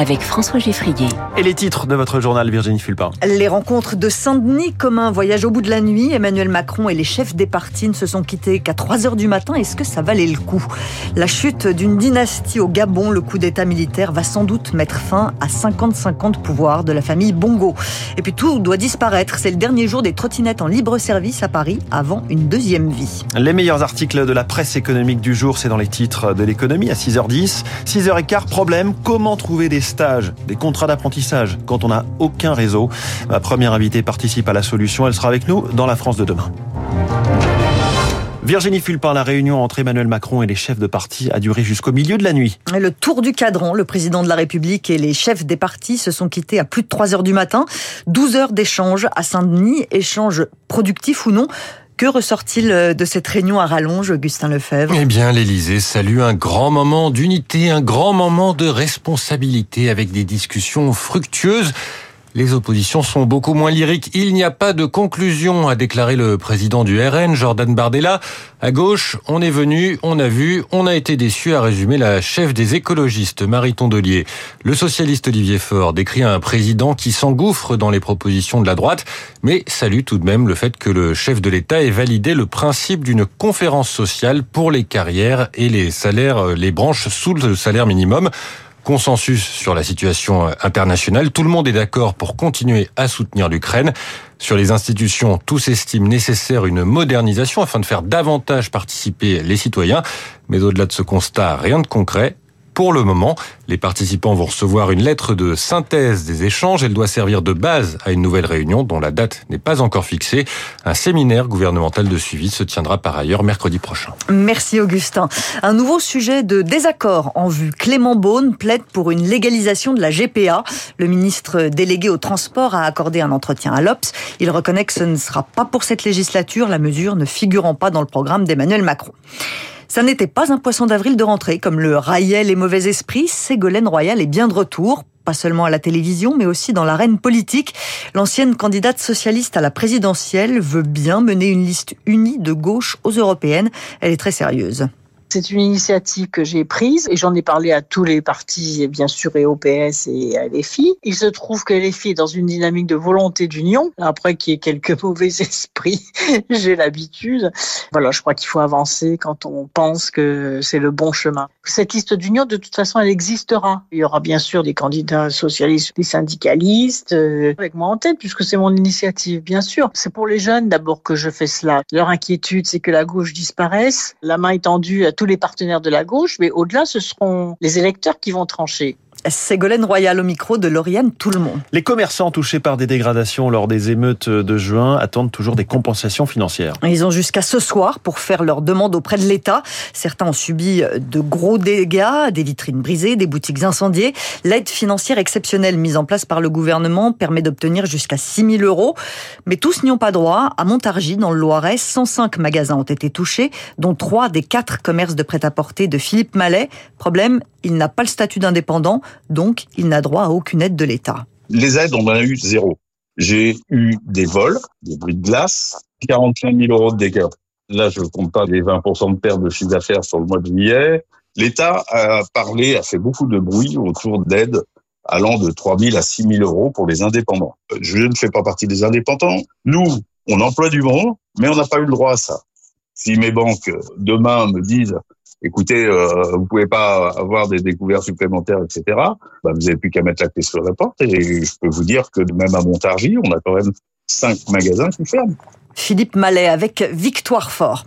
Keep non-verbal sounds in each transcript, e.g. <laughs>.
avec François Geffrier. Et les titres de votre journal, Virginie Fulpin. Les rencontres de Saint-Denis comme un voyage au bout de la nuit. Emmanuel Macron et les chefs des partis ne se sont quittés qu'à 3 heures du matin. Est-ce que ça valait le coup? La chute d'une dynastie au Gabon, le coup d'état militaire va sans doute mettre fin à 50-50 pouvoirs de la famille Bongo. Et puis tout doit disparaître. C'est le dernier jour des trottinettes en libre service à Paris avant une deuxième vie. Les meilleurs articles de la presse économique du jour, c'est dans les titres de l'économie à 6h10. 6h15, problème, comment trouver des stages, des contrats d'apprentissage quand on n'a aucun réseau. Ma première invitée participe à la solution. Elle sera avec nous dans la France de demain. Virginie Fulpin, la réunion entre Emmanuel Macron et les chefs de parti a duré jusqu'au milieu de la nuit. Le tour du cadran, le président de la République et les chefs des partis se sont quittés à plus de 3 heures du matin. 12 heures d'échange à Saint-Denis, échange productif ou non. Que ressort-il de cette réunion à rallonge, Augustin Lefebvre? Eh bien, l'Élysée salue un grand moment d'unité, un grand moment de responsabilité avec des discussions fructueuses. Les oppositions sont beaucoup moins lyriques. Il n'y a pas de conclusion, a déclaré le président du RN, Jordan Bardella. À gauche, on est venu, on a vu, on a été déçu, a résumé la chef des écologistes, Marie Tondelier. Le socialiste Olivier Faure décrit un président qui s'engouffre dans les propositions de la droite, mais salue tout de même le fait que le chef de l'État ait validé le principe d'une conférence sociale pour les carrières et les salaires, les branches sous le salaire minimum consensus sur la situation internationale. Tout le monde est d'accord pour continuer à soutenir l'Ukraine. Sur les institutions, tous estiment nécessaire une modernisation afin de faire davantage participer les citoyens. Mais au-delà de ce constat, rien de concret. Pour le moment, les participants vont recevoir une lettre de synthèse des échanges. Elle doit servir de base à une nouvelle réunion dont la date n'est pas encore fixée. Un séminaire gouvernemental de suivi se tiendra par ailleurs mercredi prochain. Merci Augustin. Un nouveau sujet de désaccord en vue. Clément Beaune plaide pour une légalisation de la GPA. Le ministre délégué au transport a accordé un entretien à l'Obs. Il reconnaît que ce ne sera pas pour cette législature, la mesure ne figurant pas dans le programme d'Emmanuel Macron. Ça n'était pas un poisson d'avril de rentrée, comme le raillait les mauvais esprits. Ségolène Royal est bien de retour, pas seulement à la télévision, mais aussi dans l'arène politique. L'ancienne candidate socialiste à la présidentielle veut bien mener une liste unie de gauche aux européennes. Elle est très sérieuse. C'est une initiative que j'ai prise et j'en ai parlé à tous les partis, bien sûr, et au PS et à LFI. Il se trouve que LFI est dans une dynamique de volonté d'union. Après qu'il y ait quelques <laughs> mauvais esprits, <laughs> j'ai l'habitude. Voilà, je crois qu'il faut avancer quand on pense que c'est le bon chemin. Cette liste d'union, de toute façon, elle existera. Il y aura bien sûr des candidats socialistes, des syndicalistes, euh, avec moi en tête, puisque c'est mon initiative, bien sûr. C'est pour les jeunes d'abord que je fais cela. Leur inquiétude, c'est que la gauche disparaisse. La main tendue à tous les partenaires de la gauche, mais au-delà, ce seront les électeurs qui vont trancher. Ségolène Royal au micro de Lauriane Tout le monde. Les commerçants touchés par des dégradations lors des émeutes de juin attendent toujours des compensations financières. Ils ont jusqu'à ce soir pour faire leur demande auprès de l'État. Certains ont subi de gros dégâts, des vitrines brisées, des boutiques incendiées. L'aide financière exceptionnelle mise en place par le gouvernement permet d'obtenir jusqu'à 6 000 euros. Mais tous n'y ont pas droit. À Montargis, dans le Loiret, 105 magasins ont été touchés, dont 3 des 4 commerces de prêt-à-porter de Philippe Mallet. Problème, il n'a pas le statut d'indépendant, donc il n'a droit à aucune aide de l'État. Les aides, on en a eu zéro. J'ai eu des vols, des bruits de glace, 45 000 euros de dégâts. Là, je ne compte pas les 20% de perte de chiffre d'affaires sur le mois de juillet. L'État a parlé, a fait beaucoup de bruit autour d'aides allant de 3 000 à 6 000 euros pour les indépendants. Je ne fais pas partie des indépendants. Nous, on emploie du monde, mais on n'a pas eu le droit à ça. Si mes banques, demain, me disent écoutez, euh, vous pouvez pas avoir des découvertes supplémentaires, etc. Bah, vous n'avez plus qu'à mettre la clé sur la porte. Et je peux vous dire que même à Montargis, on a quand même cinq magasins qui ferment. Philippe Mallet avec Victoire Fort.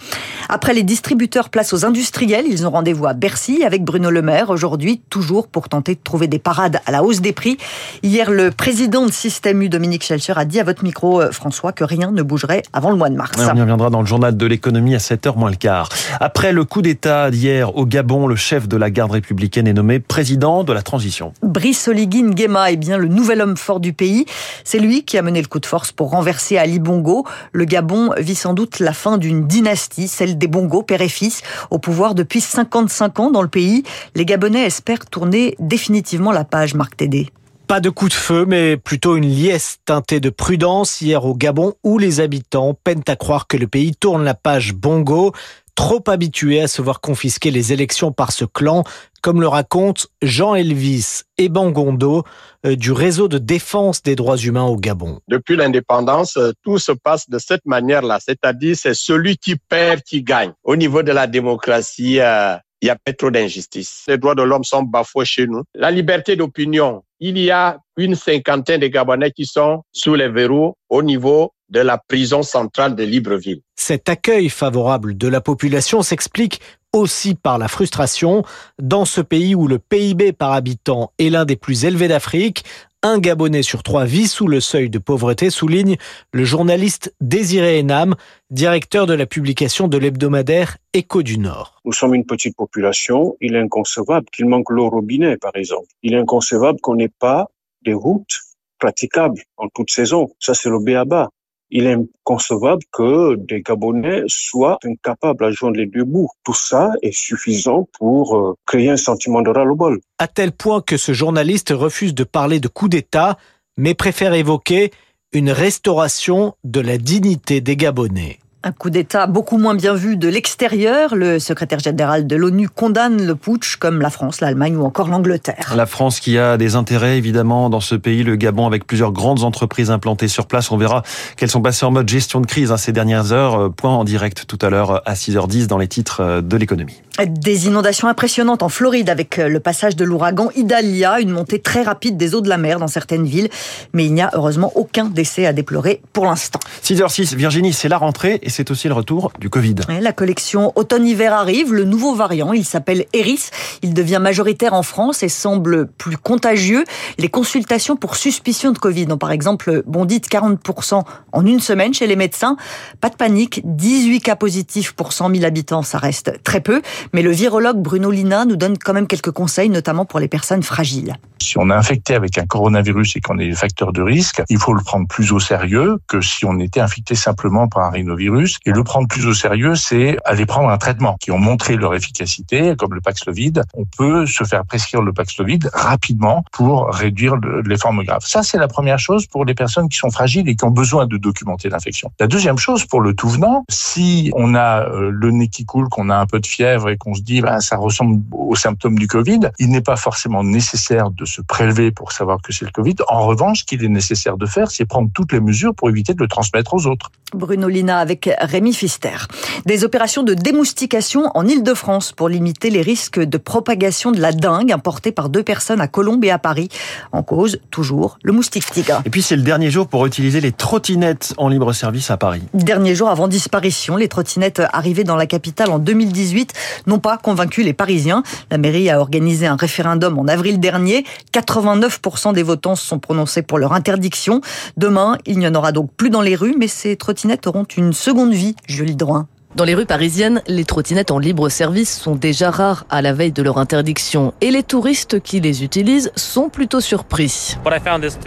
Après les distributeurs, place aux industriels. Ils ont rendez-vous à Bercy avec Bruno Le Maire aujourd'hui, toujours pour tenter de trouver des parades à la hausse des prix. Hier, le président de Système U, Dominique Schelcher, a dit à votre micro, euh, François, que rien ne bougerait avant le mois de mars. on y reviendra dans le journal de l'économie à 7h moins le quart. Après le coup d'État d'hier au Gabon, le chef de la garde républicaine est nommé président de la transition. Brice Oligui Nguema est bien le nouvel homme fort du pays. C'est lui qui a mené le coup de force pour renverser Ali Bongo. Le Gabon vit sans doute la fin d'une dynastie, celle des Bongo, père et fils, au pouvoir depuis 55 ans dans le pays. Les Gabonais espèrent tourner définitivement la page, Marc Tédé. Pas de coup de feu, mais plutôt une liesse teintée de prudence hier au Gabon où les habitants peinent à croire que le pays tourne la page Bongo. Trop habitués à se voir confisquer les élections par ce clan, comme le raconte Jean Elvis Ebangondo euh, du réseau de défense des droits humains au Gabon. Depuis l'indépendance, euh, tout se passe de cette manière-là, c'est-à-dire c'est celui qui perd qui gagne. Au niveau de la démocratie, euh, il y a pas trop d'injustice. Les droits de l'homme sont bafoués chez nous. La liberté d'opinion, il y a une cinquantaine de Gabonais qui sont sous les verrous au niveau de la prison centrale de Libreville. Cet accueil favorable de la population s'explique aussi par la frustration. Dans ce pays où le PIB par habitant est l'un des plus élevés d'Afrique, un Gabonais sur trois vit sous le seuil de pauvreté, souligne le journaliste Désiré Enam, directeur de la publication de l'hebdomadaire Écho du Nord. Nous sommes une petite population. Il est inconcevable qu'il manque l'eau robinet, par exemple. Il est inconcevable qu'on n'ait pas des routes praticables en toute saison. Ça, c'est le béaba il est inconcevable que des Gabonais soient incapables à joindre les deux bouts. Tout ça est suffisant pour euh, créer un sentiment de ras-le-bol. À tel point que ce journaliste refuse de parler de coup d'État, mais préfère évoquer une restauration de la dignité des Gabonais. Un coup d'État beaucoup moins bien vu de l'extérieur. Le secrétaire général de l'ONU condamne le putsch comme la France, l'Allemagne ou encore l'Angleterre. La France qui a des intérêts évidemment dans ce pays, le Gabon avec plusieurs grandes entreprises implantées sur place. On verra qu'elles sont passées en mode gestion de crise hein, ces dernières heures. Point en direct tout à l'heure à 6h10 dans les titres de l'économie. Des inondations impressionnantes en Floride avec le passage de l'ouragan Idalia, une montée très rapide des eaux de la mer dans certaines villes. Mais il n'y a heureusement aucun décès à déplorer pour l'instant. 6h06, Virginie, c'est la rentrée et c'est aussi le retour du Covid. La collection automne-hiver arrive, le nouveau variant, il s'appelle Eris. Il devient majoritaire en France et semble plus contagieux. Les consultations pour suspicion de Covid ont par exemple bondi de 40% en une semaine chez les médecins. Pas de panique, 18 cas positifs pour 100 000 habitants, ça reste très peu. Mais le virologue Bruno Lina nous donne quand même quelques conseils, notamment pour les personnes fragiles. Si on est infecté avec un coronavirus et qu'on est facteur de risque, il faut le prendre plus au sérieux que si on était infecté simplement par un rhinovirus. Et le prendre plus au sérieux, c'est aller prendre un traitement qui ont montré leur efficacité, comme le Paxlovid. On peut se faire prescrire le Paxlovid rapidement pour réduire les formes graves. Ça, c'est la première chose pour les personnes qui sont fragiles et qui ont besoin de documenter l'infection. La deuxième chose, pour le tout venant, si on a euh, le nez qui coule, qu'on a un peu de fièvre et qu'on se dit bah, ça ressemble aux symptômes du Covid, il n'est pas forcément nécessaire de se prélever pour savoir que c'est le Covid. En revanche, ce qu'il est nécessaire de faire, c'est prendre toutes les mesures pour éviter de le transmettre aux autres. Bruno Lina avec Rémi Fister. Des opérations de démoustication en Ile-de-France pour limiter les risques de propagation de la dengue importée par deux personnes à Colombes et à Paris. En cause, toujours, le moustique tigre. Et puis c'est le dernier jour pour utiliser les trottinettes en libre service à Paris. Dernier jour avant disparition, les trottinettes arrivées dans la capitale en 2018 n'ont pas convaincu les Parisiens. La mairie a organisé un référendum en avril dernier. 89% des votants se sont prononcés pour leur interdiction. Demain, il n'y en aura donc plus dans les rues, mais ces trottinettes auront une seconde vie, Julie Drouin. Dans les rues parisiennes, les trottinettes en libre service sont déjà rares à la veille de leur interdiction et les touristes qui les utilisent sont plutôt surpris.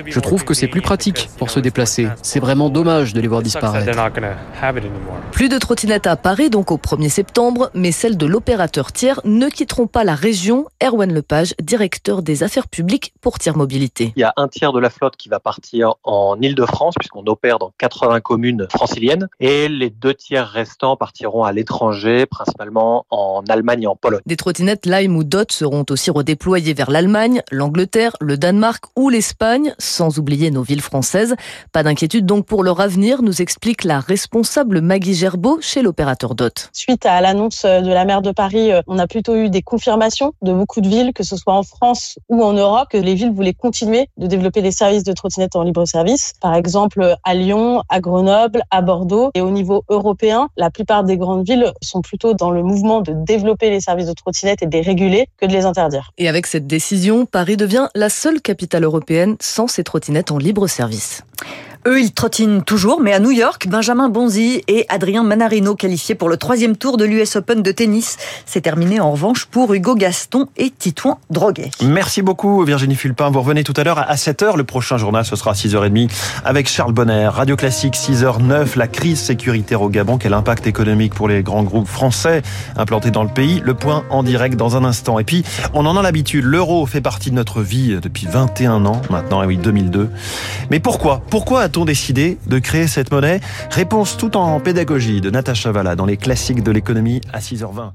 Je trouve que c'est plus pratique pour se déplacer. C'est vraiment dommage de les voir disparaître. Plus de trottinettes à Paris donc au 1er septembre, mais celles de l'opérateur tiers ne quitteront pas la région. Erwan Lepage, directeur des affaires publiques pour Tiers Mobilité. Il y a un tiers de la flotte qui va partir en Ile-de-France puisqu'on opère dans 80 communes franciliennes et les deux tiers restants partiront partiront à l'étranger, principalement en Allemagne et en Pologne. Des trottinettes Lime ou Dot seront aussi redéployées vers l'Allemagne, l'Angleterre, le Danemark ou l'Espagne, sans oublier nos villes françaises. Pas d'inquiétude donc pour leur avenir, nous explique la responsable Maggie Gerbeau chez l'opérateur Dot. Suite à l'annonce de la maire de Paris, euh, on a plutôt eu des confirmations de beaucoup de villes, que ce soit en France ou en Europe, que les villes voulaient continuer de développer des services de trottinettes en libre service. Par exemple, à Lyon, à Grenoble, à Bordeaux. Et au niveau européen, la plupart des grandes villes sont plutôt dans le mouvement de développer les services de trottinettes et de les réguler que de les interdire. Et avec cette décision, Paris devient la seule capitale européenne sans ces trottinettes en libre service. Eux, ils trottinent toujours, mais à New York, Benjamin Bonzi et Adrien Manarino qualifiés pour le troisième tour de l'US Open de tennis. C'est terminé en revanche pour Hugo Gaston et Titouan Droguet. Merci beaucoup Virginie Fulpin. Vous revenez tout à l'heure à 7h. Le prochain journal, ce sera à 6h30 avec Charles Bonner. Radio Classique 6h09. La crise sécuritaire au Gabon. Quel impact économique pour les grands groupes français implantés dans le pays? Le point en direct dans un instant. Et puis, on en a l'habitude. L'euro fait partie de notre vie depuis 21 ans maintenant. Et oui, 2002. Mais pourquoi? Pourquoi a-t-on décidé de créer cette monnaie? Réponse tout en pédagogie de Natacha Valla dans les classiques de l'économie à 6h20.